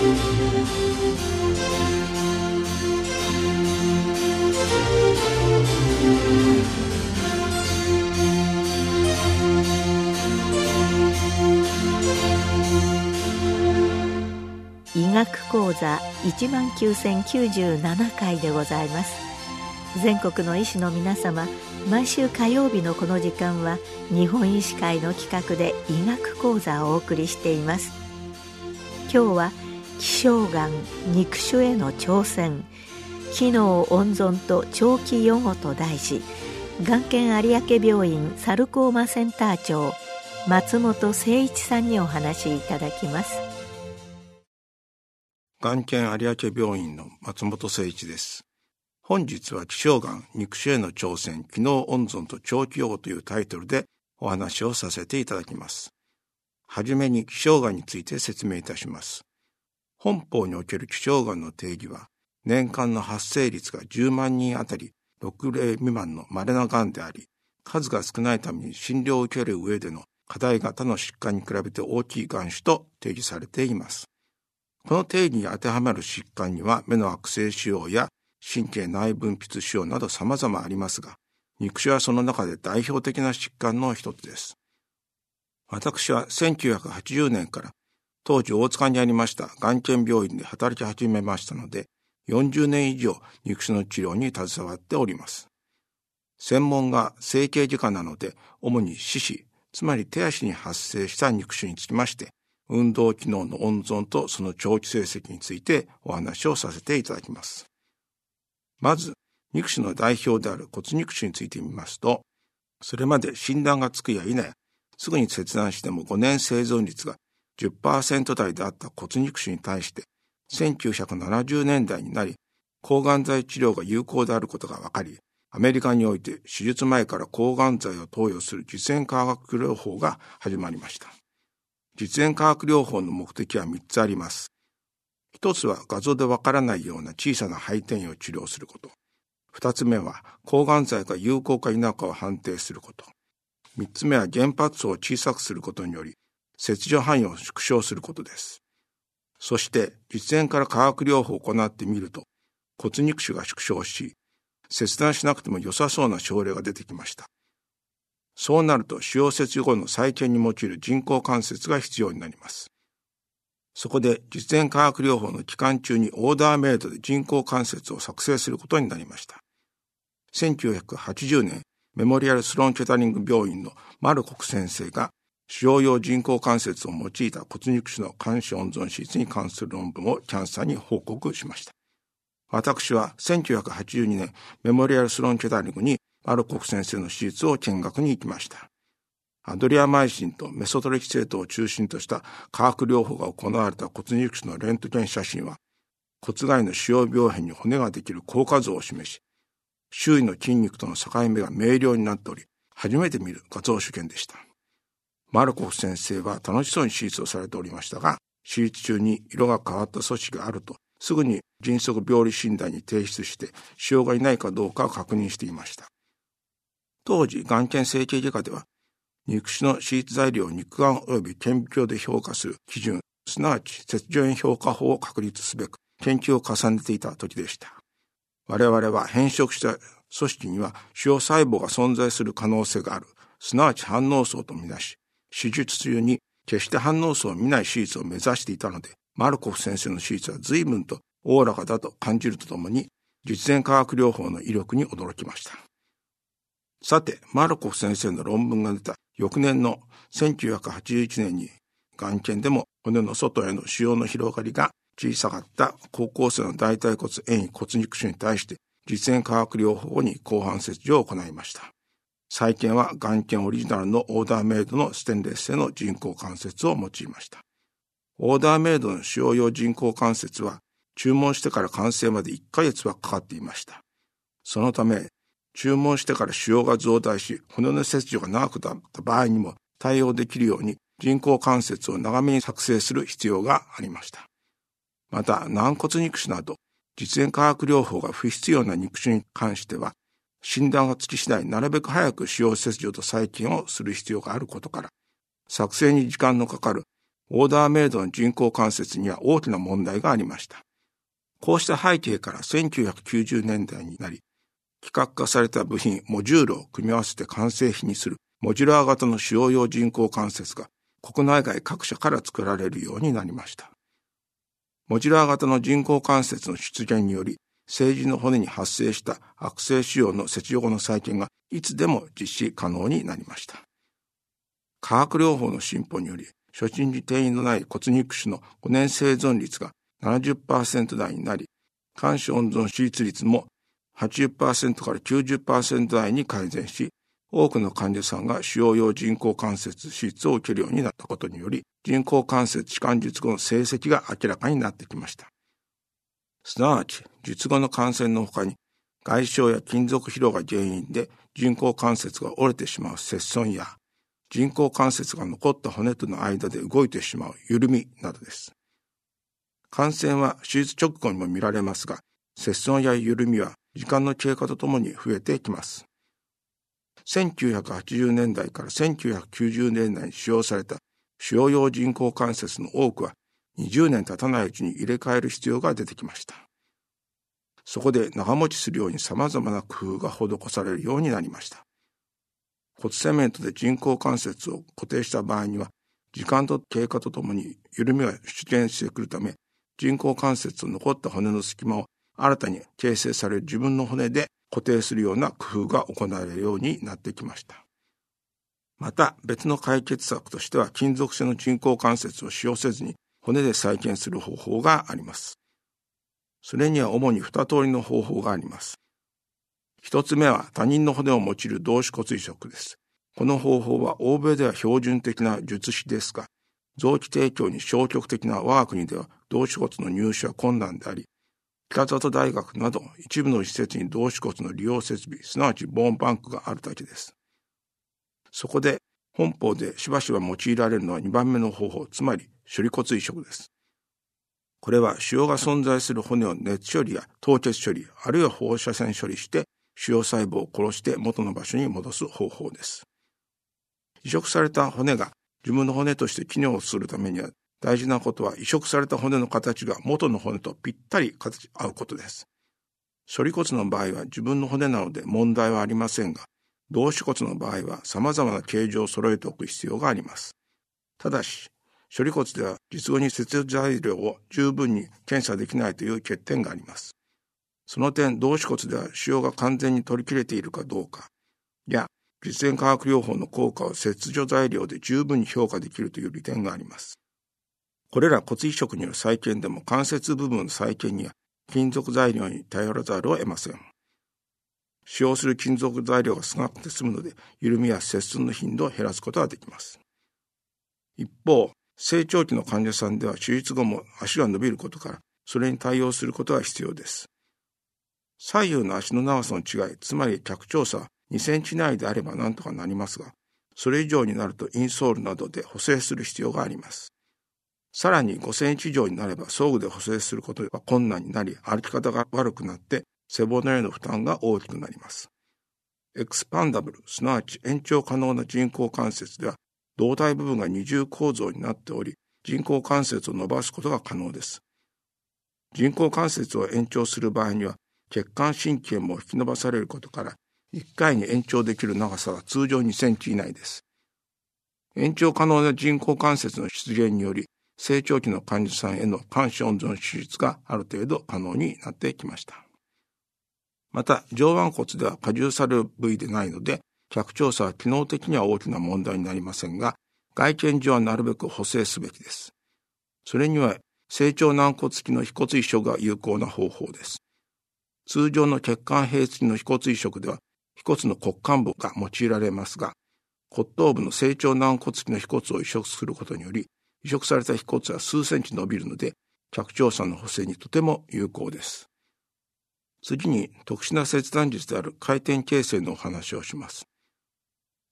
医学講座1万9097回でございます。全国の医師の皆様毎週火曜日のこの時間は日本医師会の企画で医学講座をお送りしています。今日は希少がん肉腫への挑戦機能温存と長期予後と題しがん研有明病院サルコーマセンター長松本誠一さんにお話しいただきます。がん研有明病院の松本誠一です。本日は希少がん肉腫への挑戦機能温存と長期予後というタイトルでお話をさせていただきます。はじめに希少がんについて説明いたします。本法における希少がんの定義は年間の発生率が10万人あたり6例未満の稀ながんであり、数が少ないために診療を受ける上での課題型の疾患に比べて大きいがん種と定義されています。この定義に当てはまる疾患には目の悪性腫瘍や神経内分泌腫瘍など様々ありますが、肉腫はその中で代表的な疾患の一つです。私は1980年から当時大塚にありましたがん研病院で働き始めましたので、40年以上肉腫の治療に携わっております。専門が整形外科なので、主に四肢、つまり手足に発生した肉腫につきまして、運動機能の温存とその長期成績についてお話をさせていただきます。まず、肉腫の代表である骨肉腫についてみますと、それまで診断がつくや否や、すぐに切断しても5年生存率が10%台であった骨肉腫に対して、1970年代になり、抗がん剤治療が有効であることが分かり、アメリカにおいて手術前から抗がん剤を投与する実演化学療法が始まりました。実演化学療法の目的は3つあります。一つは画像でわからないような小さな肺転移を治療すること。二つ目は抗がん剤が有効か否かを判定すること。三つ目は原発を小さくすることにより、切除範囲を縮小することです。そして実演から化学療法を行ってみると骨肉腫が縮小し、切断しなくても良さそうな症例が出てきました。そうなると腫瘍切除後の再建に用いる人工関節が必要になります。そこで実演化学療法の期間中にオーダーメイドで人工関節を作成することになりました。1980年、メモリアルスローン・ケタリング病院のマルコク先生が使用用人工関節を用いた骨肉腫の肝子温存手術に関する論文をキャンサーに報告しました。私は1982年、メモリアルスロンケタリングにアルコフ先生の手術を見学に行きました。アドリアマイシンとメソトレキセートを中心とした化学療法が行われた骨肉腫のレントゲン写真は、骨外の主要病変に骨ができる効果像を示し、周囲の筋肉との境目が明瞭になっており、初めて見る画像主権でした。マルコフ先生は楽しそうに手術をされておりましたが、手術中に色が変わった組織があると、すぐに迅速病理診断に提出して、腫瘍がいないかどうかを確認していました。当時、がん検整形外科では、肉腫の手術材料を肉眼及び顕微鏡で評価する基準、すなわち切除炎評価法を確立すべく研究を重ねていた時でした。我々は変色した組織には腫瘍細胞が存在する可能性がある、すなわち反応層とみなし、手術中に決して反応層を見ない手術を目指していたので、マルコフ先生の手術は随分とおおらかだと感じるとともに、実演化学療法の威力に驚きました。さて、マルコフ先生の論文が出た翌年の1981年に、がん検でも骨の外への腫瘍の広がりが小さかった高校生の大腿骨遠位骨肉腫に対して実演化学療法に後半切除を行いました。再建は眼検オリジナルのオーダーメイドのステンレス製の人工関節を用いました。オーダーメイドの使用用人工関節は注文してから完成まで1ヶ月はかかっていました。そのため、注文してから腫瘍が増大し、骨の切除が長くなった場合にも対応できるように人工関節を長めに作成する必要がありました。また、軟骨肉腫など、実演化学療法が不必要な肉腫に関しては、診断がつき次第なるべく早く使用切除と再建をする必要があることから、作成に時間のかかるオーダーメイドの人工関節には大きな問題がありました。こうした背景から1990年代になり、規格化された部品、モジュールを組み合わせて完成品にするモジュラー型の腫瘍用人工関節が国内外各社から作られるようになりました。モジュラー型の人工関節の出現により、四肢の骨に発生した悪性腫瘍の切除後の再建がいつでも実施可能になりました。化学療法の進歩により、初診に転移のない骨肉腫の5年生存率が70%台になり、肝腫温存手術率も80%から90%台に改善し、多くの患者さんが使用用人工関節手術を受けるようになったことにより、人工関節置換術後の成績が明らかになってきました。すなわち、術後の感染の他に、外傷や金属疲労が原因で人工関節が折れてしまう切損や、人工関節が残った骨との間で動いてしまう緩みなどです。感染は手術直後にも見られますが、切損や緩みは時間の経過とともに増えていきます。1980年代から1990年代に使用された使用用人工関節の多くは20年経たないうちに入れ替える必要が出てきました。そこで長持ちするように様々な工夫が施されるようになりました。骨セメントで人工関節を固定した場合には、時間と経過とともに緩みが出現してくるため、人工関節の残った骨の隙間を新たに形成される自分の骨で固定するような工夫が行われるようになってきました。また別の解決策としては金属製の人工関節を使用せずに骨で再建する方法があります。それには主に二通りの方法があります。一つ目は他人の骨を用いる同種骨移植です。この方法は欧米では標準的な術式ですが、臓器提供に消極的な我が国では同種骨の入手は困難であり、北里大学など一部の施設に同種骨の利用設備、すなわちボーンバンクがあるだけです。そこで本邦でしばしば用いられるのは2番目の方法、つまり処理骨移植です。これは腫瘍が存在する骨を熱処理や凍結処理、あるいは放射線処理して腫瘍細胞を殺して元の場所に戻す方法です。移植された骨が自分の骨として機能するためには大事なことは移植された骨の形が元の骨とぴったり形合うことです。処理骨の場合は自分の骨なので問題はありませんが、同種骨の場合は様々な形状を揃えておく必要があります。ただし、処理骨では実後に切除材料を十分に検査できないという欠点があります。その点、同種骨では腫瘍が完全に取り切れているかどうか、や、実演化学療法の効果を切除材料で十分に評価できるという利点があります。これら骨移植による再建でも関節部分の再建には金属材料に頼らざるを得ません。使用する金属材料が少なくて済むので、緩みや切損の頻度を減らすことができます。一方、成長期の患者さんでは手術後も足が伸びることから、それに対応することが必要です。左右の足の長さの違い、つまり脚長差2センチ内であれば何とかなりますが、それ以上になるとインソールなどで補正する必要があります。さらに5センチ以上になれば装具で補正することが困難になり、歩き方が悪くなって背骨への負担が大きくなります。エクスパンダブル、すなわち延長可能な人工関節では、胴体部分が二重構造になっており、人工関節を伸ばすことが可能です。人工関節を延長する場合には、血管神経も引き伸ばされることから、1回に延長できる長さは通常2センチ以内です。延長可能な人工関節の出現により、成長期の患者さんへの肝子温存手術がある程度可能になってきました。また、上腕骨では荷重される部位でないので、脚調査は機能的には大きな問題になりませんが、外見上はなるべく補正すべきです。それには、成長軟骨付きの非骨移植が有効な方法です。通常の血管併付きの非骨移植では、非骨の骨幹部が用いられますが、骨頭部の成長軟骨付きの非骨を移植することにより、移植された皮骨は数センチ伸びるので、脚長さんの補正にとても有効です。次に特殊な切断術である回転形成のお話をします。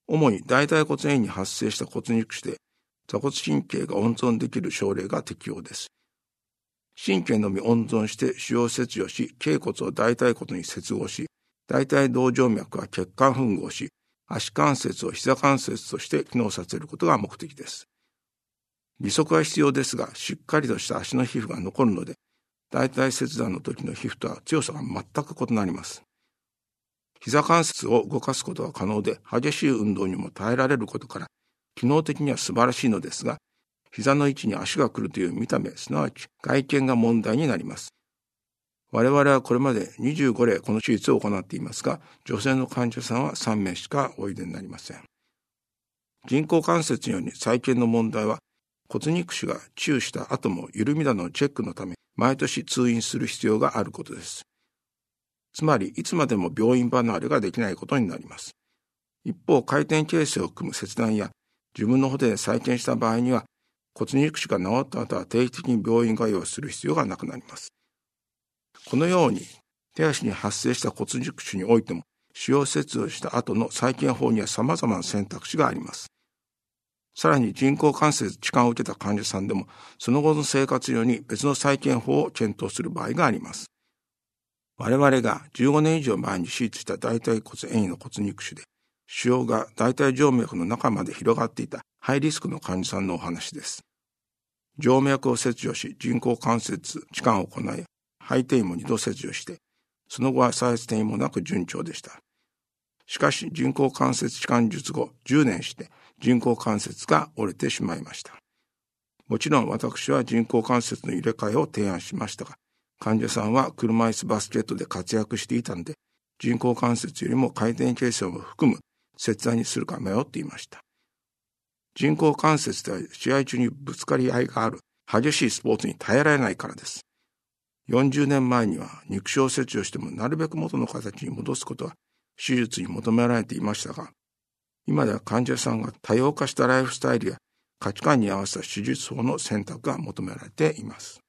主に大腿骨炎に発生した骨肉腫で座骨神経が温存できる症例が適用です。神経のみ温存して腫瘍切除し、頸骨を大腿骨に接合し、大腿動静脈は血管吻合し、足関節を膝関節として機能させることが目的です。利息は必要ですが、しっかりとした足の皮膚が残るので、大腿切断の時の皮膚とは強さが全く異なります。膝関節を動かすことは可能で、激しい運動にも耐えられることから、機能的には素晴らしいのですが、膝の位置に足が来るという見た目、すなわち外見が問題になります。我々はこれまで25例この手術を行っていますが、女性の患者さんは3名しかおいでになりません。人工関節により再建の問題は、骨肉腫が治癒した後も緩みなどのチェックのため、毎年通院する必要があることです。つまり、いつまでも病院離れができないことになります。一方、回転形成を含む切断や自分の骨で再建した場合には、骨肉腫が治った後は定期的に病院通いをする必要がなくなります。このように、手足に発生した骨肉腫においても、使用切除した後の再建法には様々な選択肢があります。さらに人工関節置換を受けた患者さんでも、その後の生活用に別の再建法を検討する場合があります。我々が15年以上前に手術した大腿骨縁位の骨肉腫で、腫瘍が大腿静脈の中まで広がっていたハイリスクの患者さんのお話です。静脈を切除し、人工関節置換を行い、肺転移も2度切除して、その後は再発転移もなく順調でした。しかし人工関節置換術後10年して人工関節が折れてしまいました。もちろん私は人工関節の入れ替えを提案しましたが、患者さんは車椅子バスケットで活躍していたので、人工関節よりも回転形成を含む切断にするか迷っていました。人工関節では試合中にぶつかり合いがある激しいスポーツに耐えられないからです。40年前には肉症切除してもなるべく元の形に戻すことは手術に求められていましたが、今では患者さんが多様化したライフスタイルや価値観に合わせた手術法の選択が求められています。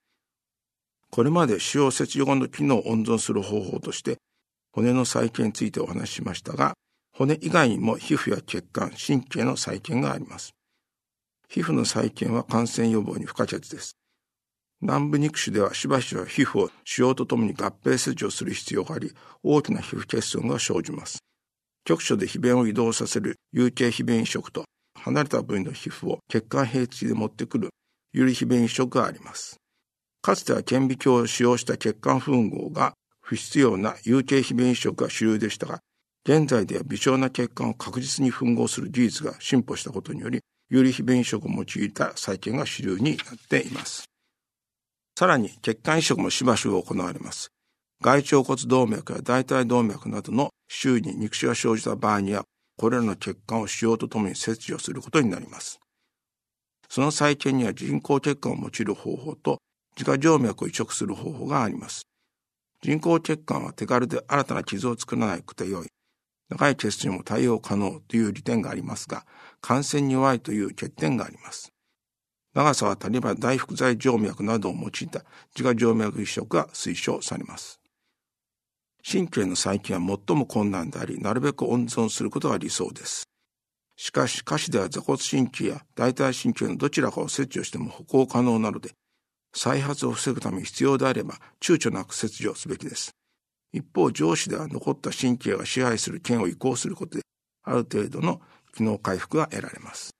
これまで使用切除後の機能を温存する方法として、骨の再建についてお話ししましたが、骨以外にも皮膚や血管、神経の再建があります。皮膚の再建は感染予防に不可欠です。南部肉腫ではしばしば皮膚を腫瘍とともに合併切除する必要があり、大きな皮膚欠損が生じます。局所で皮便を移動させる有形皮便移植と、離れた部位の皮膚を血管平地で持ってくる有利皮便移植があります。かつては顕微鏡を使用した血管吻合が不必要な有形皮便移植が主流でしたが、現在では微小な血管を確実に吻合する技術が進歩したことにより、有利皮便移植を用いた再建が主流になっています。さらに血管移植もしばしば行われます。外腸骨動脈や大腿動脈などの周囲に肉腫が生じた場合には、これらの血管を使用とともに切除することになります。その再建には人工血管を用いる方法と自家静脈を移植する方法があります。人工血管は手軽で新たな傷を作らなくてよい。長い血にも対応可能という利点がありますが、感染に弱いという欠点があります。長さは足りば大福剤静脈などを用いた自家静脈移植が推奨されます。神経の再建は最も困難であり、なるべく温存することが理想です。しかし、下肢では座骨神経や大腿神経のどちらかを切除しても歩行可能なので、再発を防ぐために必要であれば躊躇なく切除すべきです。一方、上司では残った神経が支配する腱を移行することで、ある程度の機能回復が得られます。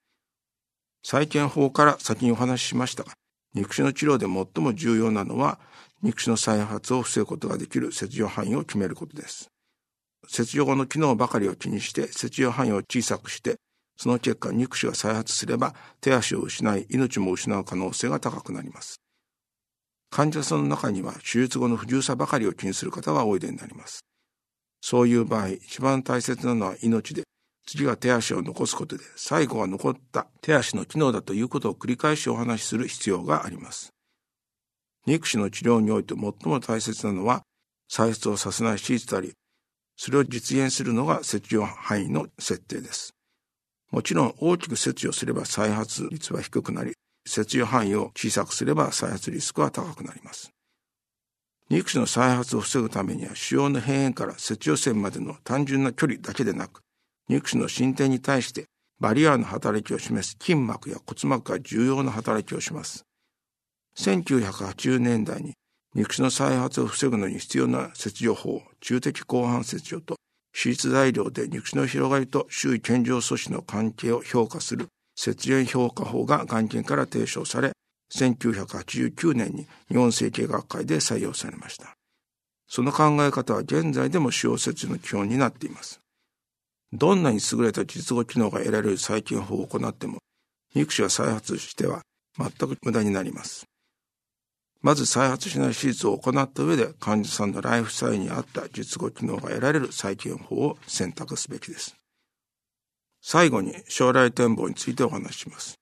再建法から先にお話ししましたが、肉腫の治療で最も重要なのは、肉腫の再発を防ぐことができる切除範囲を決めることです。切除後の機能ばかりを気にして、切除範囲を小さくして、その結果肉腫が再発すれば手足を失い命も失う可能性が高くなります。患者さんの中には手術後の不自由さばかりを気にする方がおいでになります。そういう場合、一番大切なのは命で、次が手足を残すことで、最後は残った手足の機能だということを繰り返しお話しする必要があります。肉腫の治療において最も大切なのは、再出をさせない手術であり、それを実現するのが切除範囲の設定です。もちろん大きく切除すれば再発率は低くなり、切除範囲を小さくすれば再発リスクは高くなります。肉腫の再発を防ぐためには腫瘍の辺縁から切除線までの単純な距離だけでなく、肉腫の進展に対してバリアの働きを示す筋膜や骨膜が重要な働きをします。1980年代に肉腫の再発を防ぐのに必要な切除法、中的広範切除と手術材料で肉腫の広がりと周囲健常素子の関係を評価する節縁評価法が眼見から提唱され、1989年に日本整形学会で採用されました。その考え方は現在でも使用設置の基本になっています。どんなに優れた術後機能が得られる細菌法を行っても、肉腫が再発しては全く無駄になります。まず再発しない手術を行った上で患者さんのライフスタイルに合った術後機能が得られる再建法を選択すべきです。最後に将来展望についてお話しします。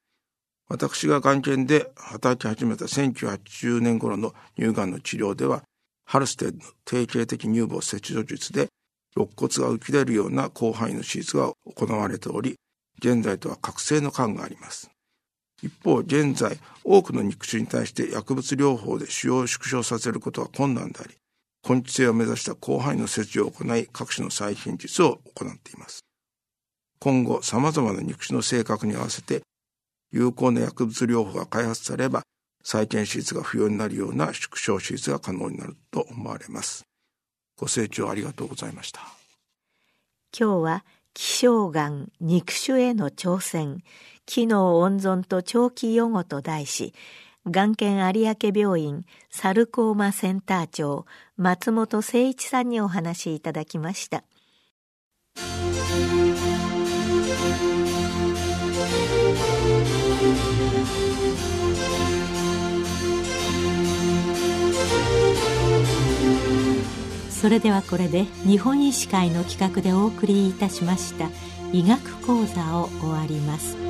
私が癌研で働き始めた1980年頃の乳がんの治療では、ハルステッドの定型的乳房切除術で肋骨が浮き出るような広範囲の手術が行われており、現在とは覚醒の感があります。一方、現在、多くの肉腫に対して薬物療法で腫瘍を縮小させることは困難であり、根治性を目指した広範囲の切除を行い、各種の再品術を行っています。今後、様々な肉腫の性格に合わせて、有効な薬物療法が開発されれば、再建手術が不要になるような縮小手術が可能になると思われます。ご清聴ありがとうございました。今日は希少がん肉腫への挑戦機能温存と長期予後と題し眼研有明病院サルコーマセンター長松本誠一さんにお話しいただきました。それではこれで日本医師会の企画でお送りいたしました医学講座を終わります。